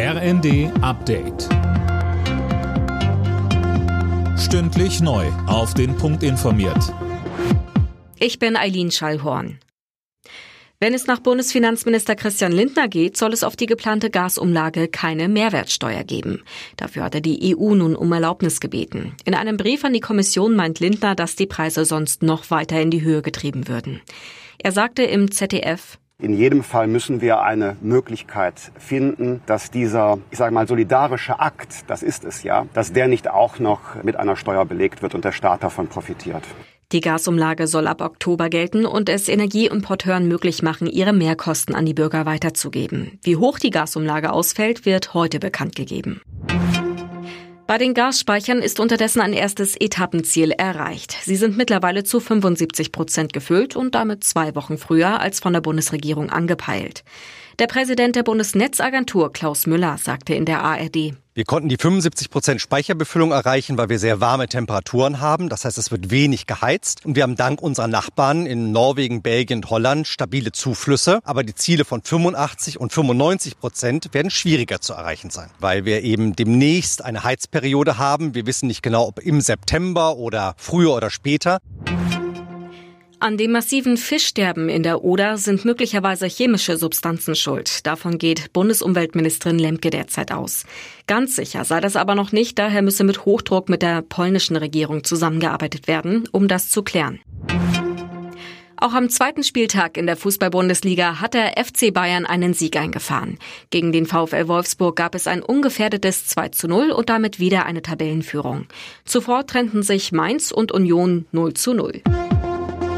RND Update. Stündlich neu. Auf den Punkt informiert. Ich bin Eileen Schallhorn. Wenn es nach Bundesfinanzminister Christian Lindner geht, soll es auf die geplante Gasumlage keine Mehrwertsteuer geben. Dafür hatte die EU nun um Erlaubnis gebeten. In einem Brief an die Kommission meint Lindner, dass die Preise sonst noch weiter in die Höhe getrieben würden. Er sagte im ZDF, in jedem Fall müssen wir eine Möglichkeit finden, dass dieser, ich sage mal, solidarische Akt, das ist es ja, dass der nicht auch noch mit einer Steuer belegt wird und der Staat davon profitiert. Die Gasumlage soll ab Oktober gelten und es Energieimporteuren möglich machen, ihre Mehrkosten an die Bürger weiterzugeben. Wie hoch die Gasumlage ausfällt, wird heute bekannt gegeben. Bei den Gasspeichern ist unterdessen ein erstes Etappenziel erreicht. Sie sind mittlerweile zu 75 Prozent gefüllt und damit zwei Wochen früher als von der Bundesregierung angepeilt. Der Präsident der Bundesnetzagentur Klaus Müller sagte in der ARD, wir konnten die 75 Prozent Speicherbefüllung erreichen, weil wir sehr warme Temperaturen haben. Das heißt, es wird wenig geheizt. Und wir haben dank unserer Nachbarn in Norwegen, Belgien und Holland stabile Zuflüsse. Aber die Ziele von 85 und 95 Prozent werden schwieriger zu erreichen sein, weil wir eben demnächst eine Heizperiode haben. Wir wissen nicht genau, ob im September oder früher oder später. An dem massiven Fischsterben in der Oder sind möglicherweise chemische Substanzen schuld. Davon geht Bundesumweltministerin Lemke derzeit aus. Ganz sicher sei das aber noch nicht, daher müsse mit Hochdruck mit der polnischen Regierung zusammengearbeitet werden, um das zu klären. Auch am zweiten Spieltag in der Fußball-Bundesliga hat der FC Bayern einen Sieg eingefahren. Gegen den VfL Wolfsburg gab es ein ungefährdetes 2 zu 0 und damit wieder eine Tabellenführung. Zuvor trennten sich Mainz und Union 0 zu 0.